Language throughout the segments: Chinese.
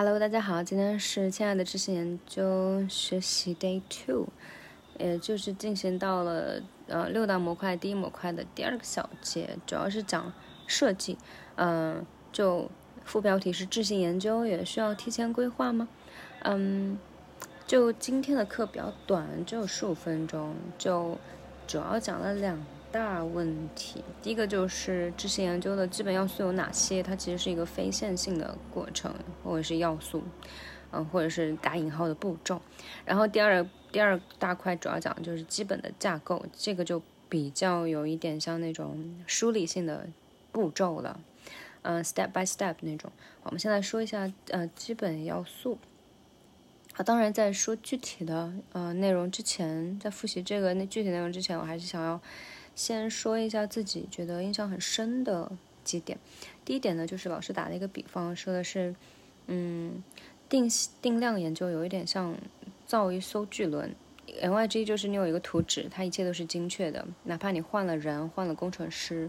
Hello，大家好，今天是亲爱的知识研究学习 Day Two，也就是进行到了呃六大模块第一模块的第二个小节，主要是讲设计。嗯，就副标题是智性研究也需要提前规划吗？嗯，就今天的课比较短，只有十五分钟，就主要讲了两。大问题，第一个就是知识研究的基本要素有哪些？它其实是一个非线性的过程，或者是要素，嗯，或者是打引号的步骤。然后第二第二大块主要讲的就是基本的架构，这个就比较有一点像那种梳理性的步骤了，嗯，step by step 那种。我们先来说一下呃基本要素。啊，当然在说具体的呃内容之前，在复习这个那具体内容之前，我还是想要。先说一下自己觉得印象很深的几点。第一点呢，就是老师打了一个比方，说的是，嗯，定定量研究有一点像造一艘巨轮。N Y G 就是你有一个图纸，它一切都是精确的，哪怕你换了人、换了工程师，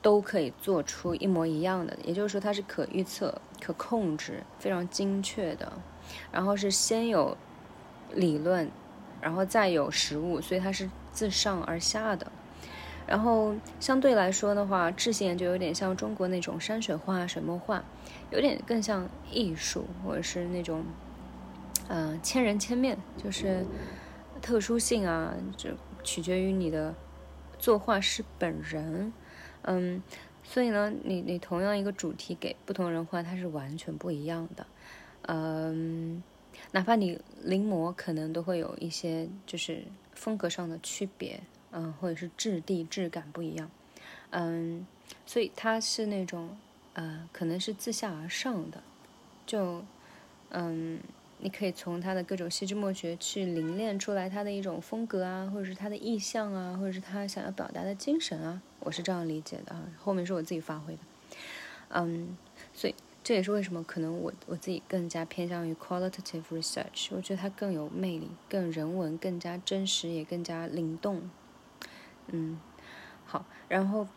都可以做出一模一样的。也就是说，它是可预测、可控制、非常精确的。然后是先有理论，然后再有实物，所以它是自上而下的。然后相对来说的话，智性研究有点像中国那种山水画、水墨画，有点更像艺术，或者是那种，嗯，千人千面，就是特殊性啊，就取决于你的作画师本人，嗯，所以呢，你你同样一个主题给不同人画，它是完全不一样的，嗯，哪怕你临摹，可能都会有一些就是风格上的区别。嗯，或者是质地质感不一样，嗯，所以它是那种，呃，可能是自下而上的，就，嗯，你可以从它的各种细枝末节去凝练出来它的一种风格啊，或者是它的意象啊，或者是他想要表达的精神啊，我是这样理解的啊，后面是我自己发挥的，嗯，所以这也是为什么可能我我自己更加偏向于 qualitative research，我觉得它更有魅力，更人文，更加真实，也更加灵动。嗯，好，然后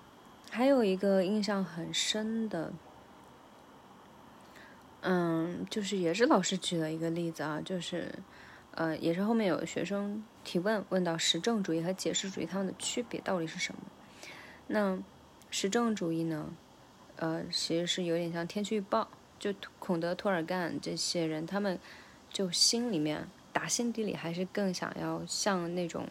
还有一个印象很深的，嗯，就是也是老师举了一个例子啊，就是，呃，也是后面有学生提问，问到实证主义和解释主义它们的区别到底是什么？那实证主义呢，呃，其实是有点像天气预报，就孔德、托尔干这些人，他们就心里面打心底里还是更想要像那种。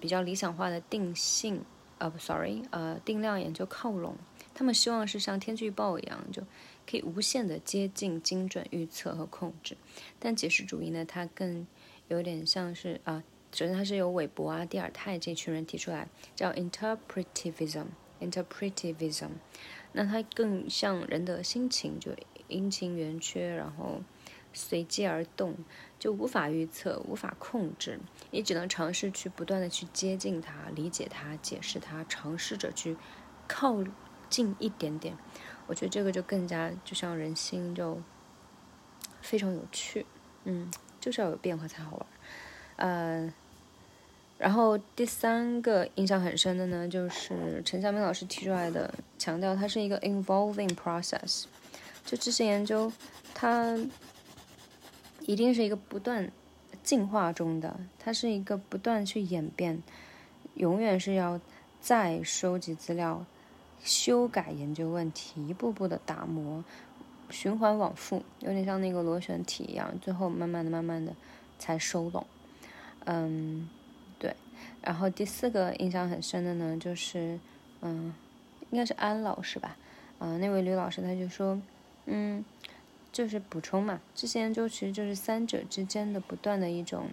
比较理想化的定性，呃，不，sorry，呃，定量研究靠拢。他们希望是像天气预报一样，就可以无限的接近精准预测和控制。但解释主义呢，它更有点像是啊，首先它是由韦伯啊、蒂尔泰这群人提出来，叫 interpretivism，interpretivism。那它更像人的心情，就阴晴圆缺，然后。随机而动，就无法预测，无法控制，你只能尝试去不断的去接近它，理解它，解释它，尝试着去靠近一点点。我觉得这个就更加就像人心，就非常有趣。嗯，就是要有变化才好玩。呃，然后第三个印象很深的呢，就是陈晓明老师提出来的，强调它是一个 involving process，就这些研究，它。一定是一个不断进化中的，它是一个不断去演变，永远是要再收集资料、修改研究问题，一步步的打磨，循环往复，有点像那个螺旋体一样，最后慢慢的、慢慢的才收拢。嗯，对。然后第四个印象很深的呢，就是嗯，应该是安老师吧，嗯，那位吕老师他就说，嗯。就是补充嘛，这些研究其实就是三者之间的不断的一种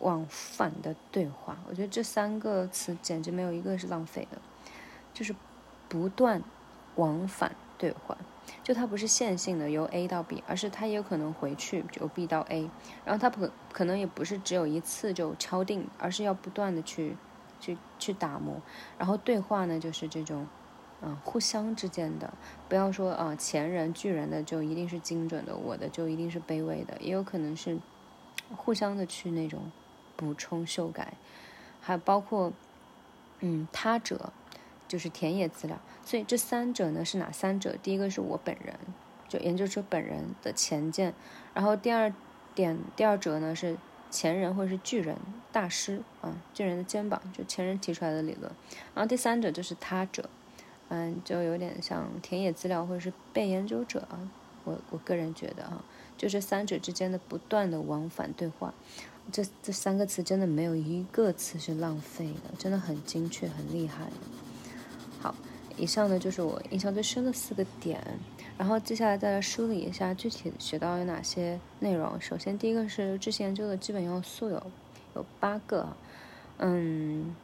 往返的对话。我觉得这三个词简直没有一个是浪费的，就是不断往返对话。就它不是线性的由 A 到 B，而是它也有可能回去由 B 到 A，然后它不可能也不是只有一次就敲定，而是要不断的去去去打磨。然后对话呢，就是这种。嗯，互相之间的，不要说啊，前人巨人的就一定是精准的，我的就一定是卑微的，也有可能是互相的去那种补充修改，还有包括嗯他者，就是田野资料。所以这三者呢是哪三者？第一个是我本人，就研究者本人的前见。然后第二点，第二者呢是前人或者是巨人大师啊，巨人的肩膀，就前人提出来的理论。然后第三者就是他者，嗯，就有点像田野资料或者是被研究者啊。我我个人觉得啊，就是三者之间的不断的往返对话。这这三个词真的没有一个词是浪费的，真的很精确，很厉害。好，以上呢就是我印象最深的四个点，然后接下来再来梳理一下具体学到有哪些内容。首先，第一个是知识研究的基本要素有有八个，嗯，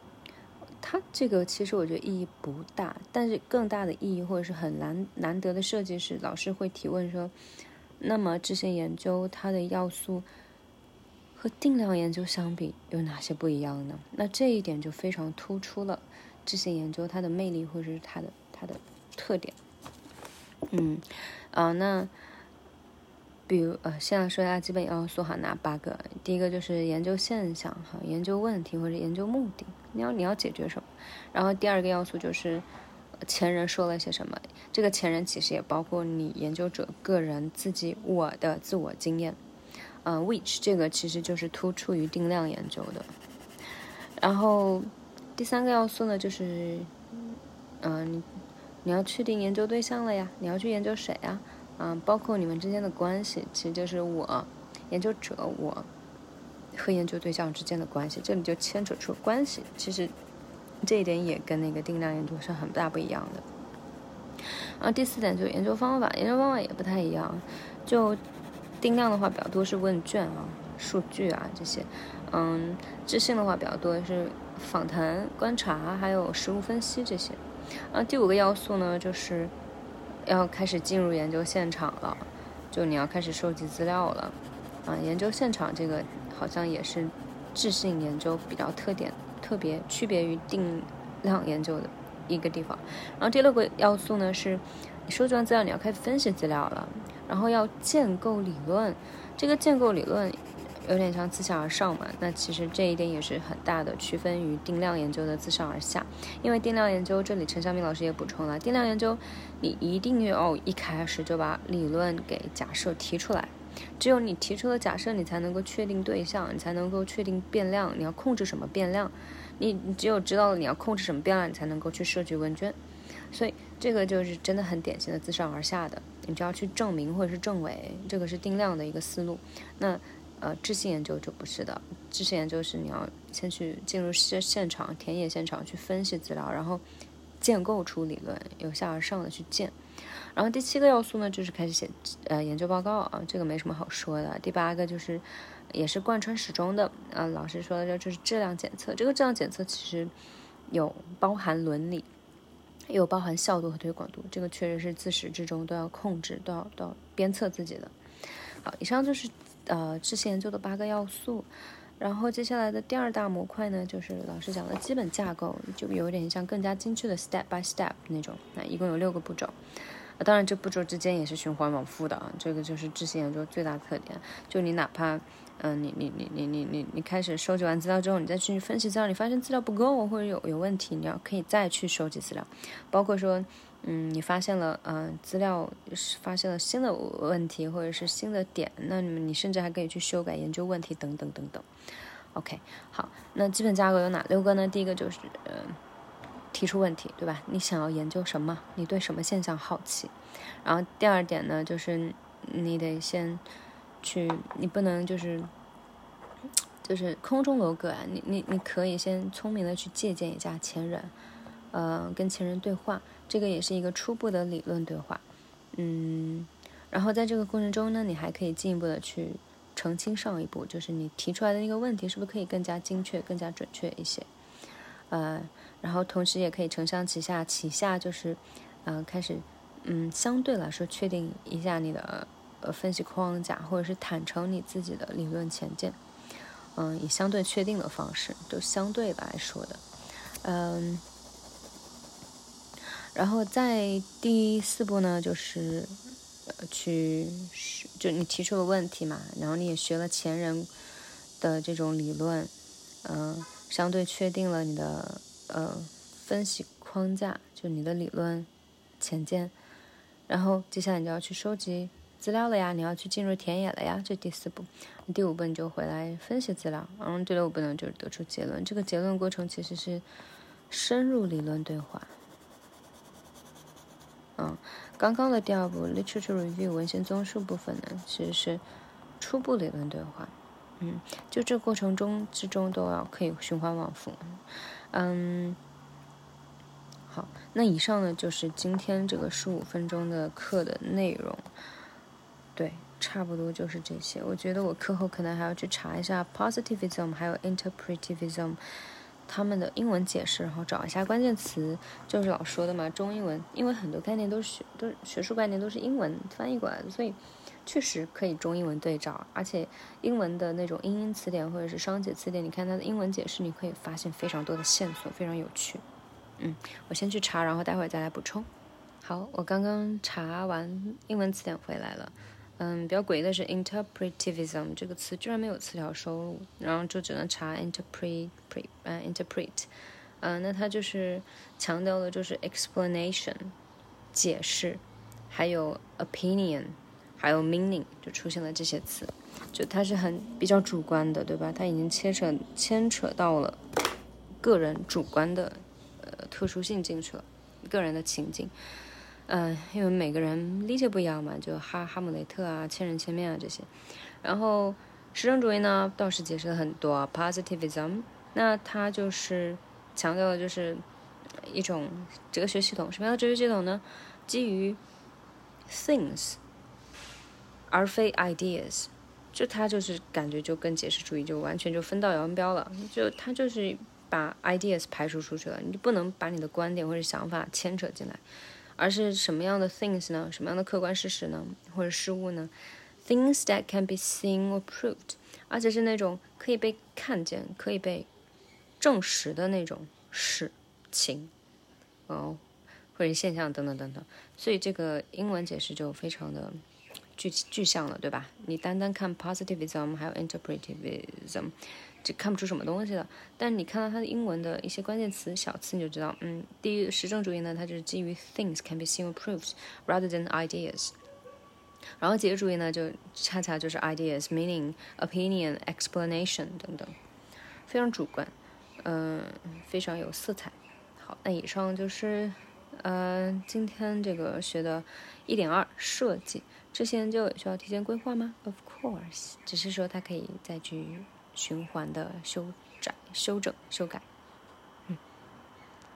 它这个其实我觉得意义不大，但是更大的意义或者是很难难得的设计是老师会提问说，那么知识研究它的要素。和定量研究相比有哪些不一样呢？那这一点就非常突出了这些研究它的魅力或者是它的它的特点。嗯，啊，那比如呃，现在说一下基本要素哈，哪八个？第一个就是研究现象哈，研究问题或者研究目的，你要你要解决什么？然后第二个要素就是前人说了些什么，这个前人其实也包括你研究者个人自己我的自我经验。嗯，which 这个其实就是突出于定量研究的。然后第三个要素呢，就是，嗯，你你要确定研究对象了呀，你要去研究谁呀？嗯，包括你们之间的关系，其实就是我研究者我和研究对象之间的关系，这里就牵扯出关系。其实这一点也跟那个定量研究是很大不一样的。然后第四点就是研究方法，研究方法也不太一样，就。定量的话比较多是问卷啊、数据啊这些，嗯，质性的话比较多是访谈、观察，还有实物分析这些。啊，第五个要素呢，就是要开始进入研究现场了，就你要开始收集资料了。啊，研究现场这个好像也是质性研究比较特点、特别区别于定量研究的一个地方。然后第六个要素呢，是你收集完资料，你要开始分析资料了。然后要建构理论，这个建构理论有点像自下而上嘛。那其实这一点也是很大的区分于定量研究的自上而下。因为定量研究，这里陈晓明老师也补充了，定量研究你一定要一开始就把理论给假设提出来，只有你提出了假设，你才能够确定对象，你才能够确定变量，你要控制什么变量，你只有知道了你要控制什么变量，你才能够去设计问卷。所以这个就是真的很典型的自上而下的，你就要去证明或者是证伪，这个是定量的一个思路。那呃，质性研究就不是的，质性研究是你要先去进入现现场、田野现场去分析资料，然后建构出理论，由下而上的去建。然后第七个要素呢，就是开始写呃研究报告啊，这个没什么好说的。第八个就是也是贯穿始终的啊，老师说的这就是质量检测，这个质量检测其实有包含伦理。有包含效度和推广度，这个确实是自始至终都要控制、都要都要鞭策自己的。好，以上就是呃知识研究的八个要素。然后接下来的第二大模块呢，就是老师讲的基本架构，就有点像更加精确的 step by step 那种。那一共有六个步骤。当然，这步骤之间也是循环往复的啊，这个就是知识研究最大特点。就你哪怕，嗯，你你你你你你你开始收集完资料之后，你再去分析资料，你发现资料不够或者有有问题，你要可以再去收集资料。包括说，嗯，你发现了，嗯，资料发现了新的问题或者是新的点，那你们你甚至还可以去修改研究问题等等等等。OK，好，那基本架构有哪六个呢？第一个就是，呃。提出问题，对吧？你想要研究什么？你对什么现象好奇？然后第二点呢，就是你得先去，你不能就是就是空中楼阁啊！你你你可以先聪明的去借鉴一下前人，呃，跟前人对话，这个也是一个初步的理论对话。嗯，然后在这个过程中呢，你还可以进一步的去澄清上一步，就是你提出来的那个问题是不是可以更加精确、更加准确一些？呃。然后同时也可以承上启下，启下就是，嗯，开始，嗯，相对来说确定一下你的呃分析框架，或者是坦诚你自己的理论前见，嗯，以相对确定的方式，就相对来说的，嗯，然后在第四步呢，就是呃去，就你提出了问题嘛，然后你也学了前人的这种理论，嗯，相对确定了你的。呃，分析框架就你的理论前见，然后接下来你就要去收集资料了呀，你要去进入田野了呀，这第四步。第五步你就回来分析资料，嗯，第六步呢就是得出结论。这个结论过程其实是深入理论对话。嗯，刚刚的第二步 literature review 文献综述部分呢，其实是初步理论对话。嗯，就这过程中之中都要可以循环往复。嗯。好，那以上呢就是今天这个十五分钟的课的内容，对，差不多就是这些。我觉得我课后可能还要去查一下 positivism 还有 interpretivism 他们的英文解释，然后找一下关键词。就是老说的嘛，中英文，因为很多概念都是学都是学术概念都是英文翻译过来的，所以确实可以中英文对照。而且英文的那种英英词典或者是商解词典，你看它的英文解释，你可以发现非常多的线索，非常有趣。嗯，我先去查，然后待会儿再来补充。好，我刚刚查完英文词典回来了。嗯，比较诡异的是 interpretivism 这个词居然没有词条收录，然后就只能查 interpret，呃 interpret。嗯，那它就是强调的就是 explanation 解释，还有 opinion，还有 meaning 就出现了这些词，就它是很比较主观的，对吧？它已经牵扯牵扯到了个人主观的呃。特殊性进去了，个人的情境，嗯，因为每个人理解不一样嘛，就哈哈姆雷特啊、千人千面啊这些。然后实证主义呢，倒是解释了很多 positivism，那它就是强调的就是一种哲学系统，什么样的哲学系统呢？基于 things 而非 ideas，就它就是感觉就跟解释主义就完全就分道扬镳了，就它就是。把 ideas 排除出去了，你就不能把你的观点或者想法牵扯进来，而是什么样的 things 呢？什么样的客观事实呢？或者事物呢？things that can be seen or proved，而且是那种可以被看见、可以被证实的那种事情，哦，或者现象等等等等。所以这个英文解释就非常的具具象了，对吧？你单单看 positivism 还有 interpretivism。就看不出什么东西了，但你看到它的英文的一些关键词、小词，你就知道，嗯，第一，实证主义呢，它就是基于 things can be seen or proved rather than ideas，然后解释主义呢，就恰恰就是 ideas、meaning、opinion、explanation 等等，非常主观，嗯，非常有色彩。好，那以上就是，呃，今天这个学的一点二设计，这些研究需要提前规划吗？Of course，只是说它可以再去。循环的修窄、修整、修改。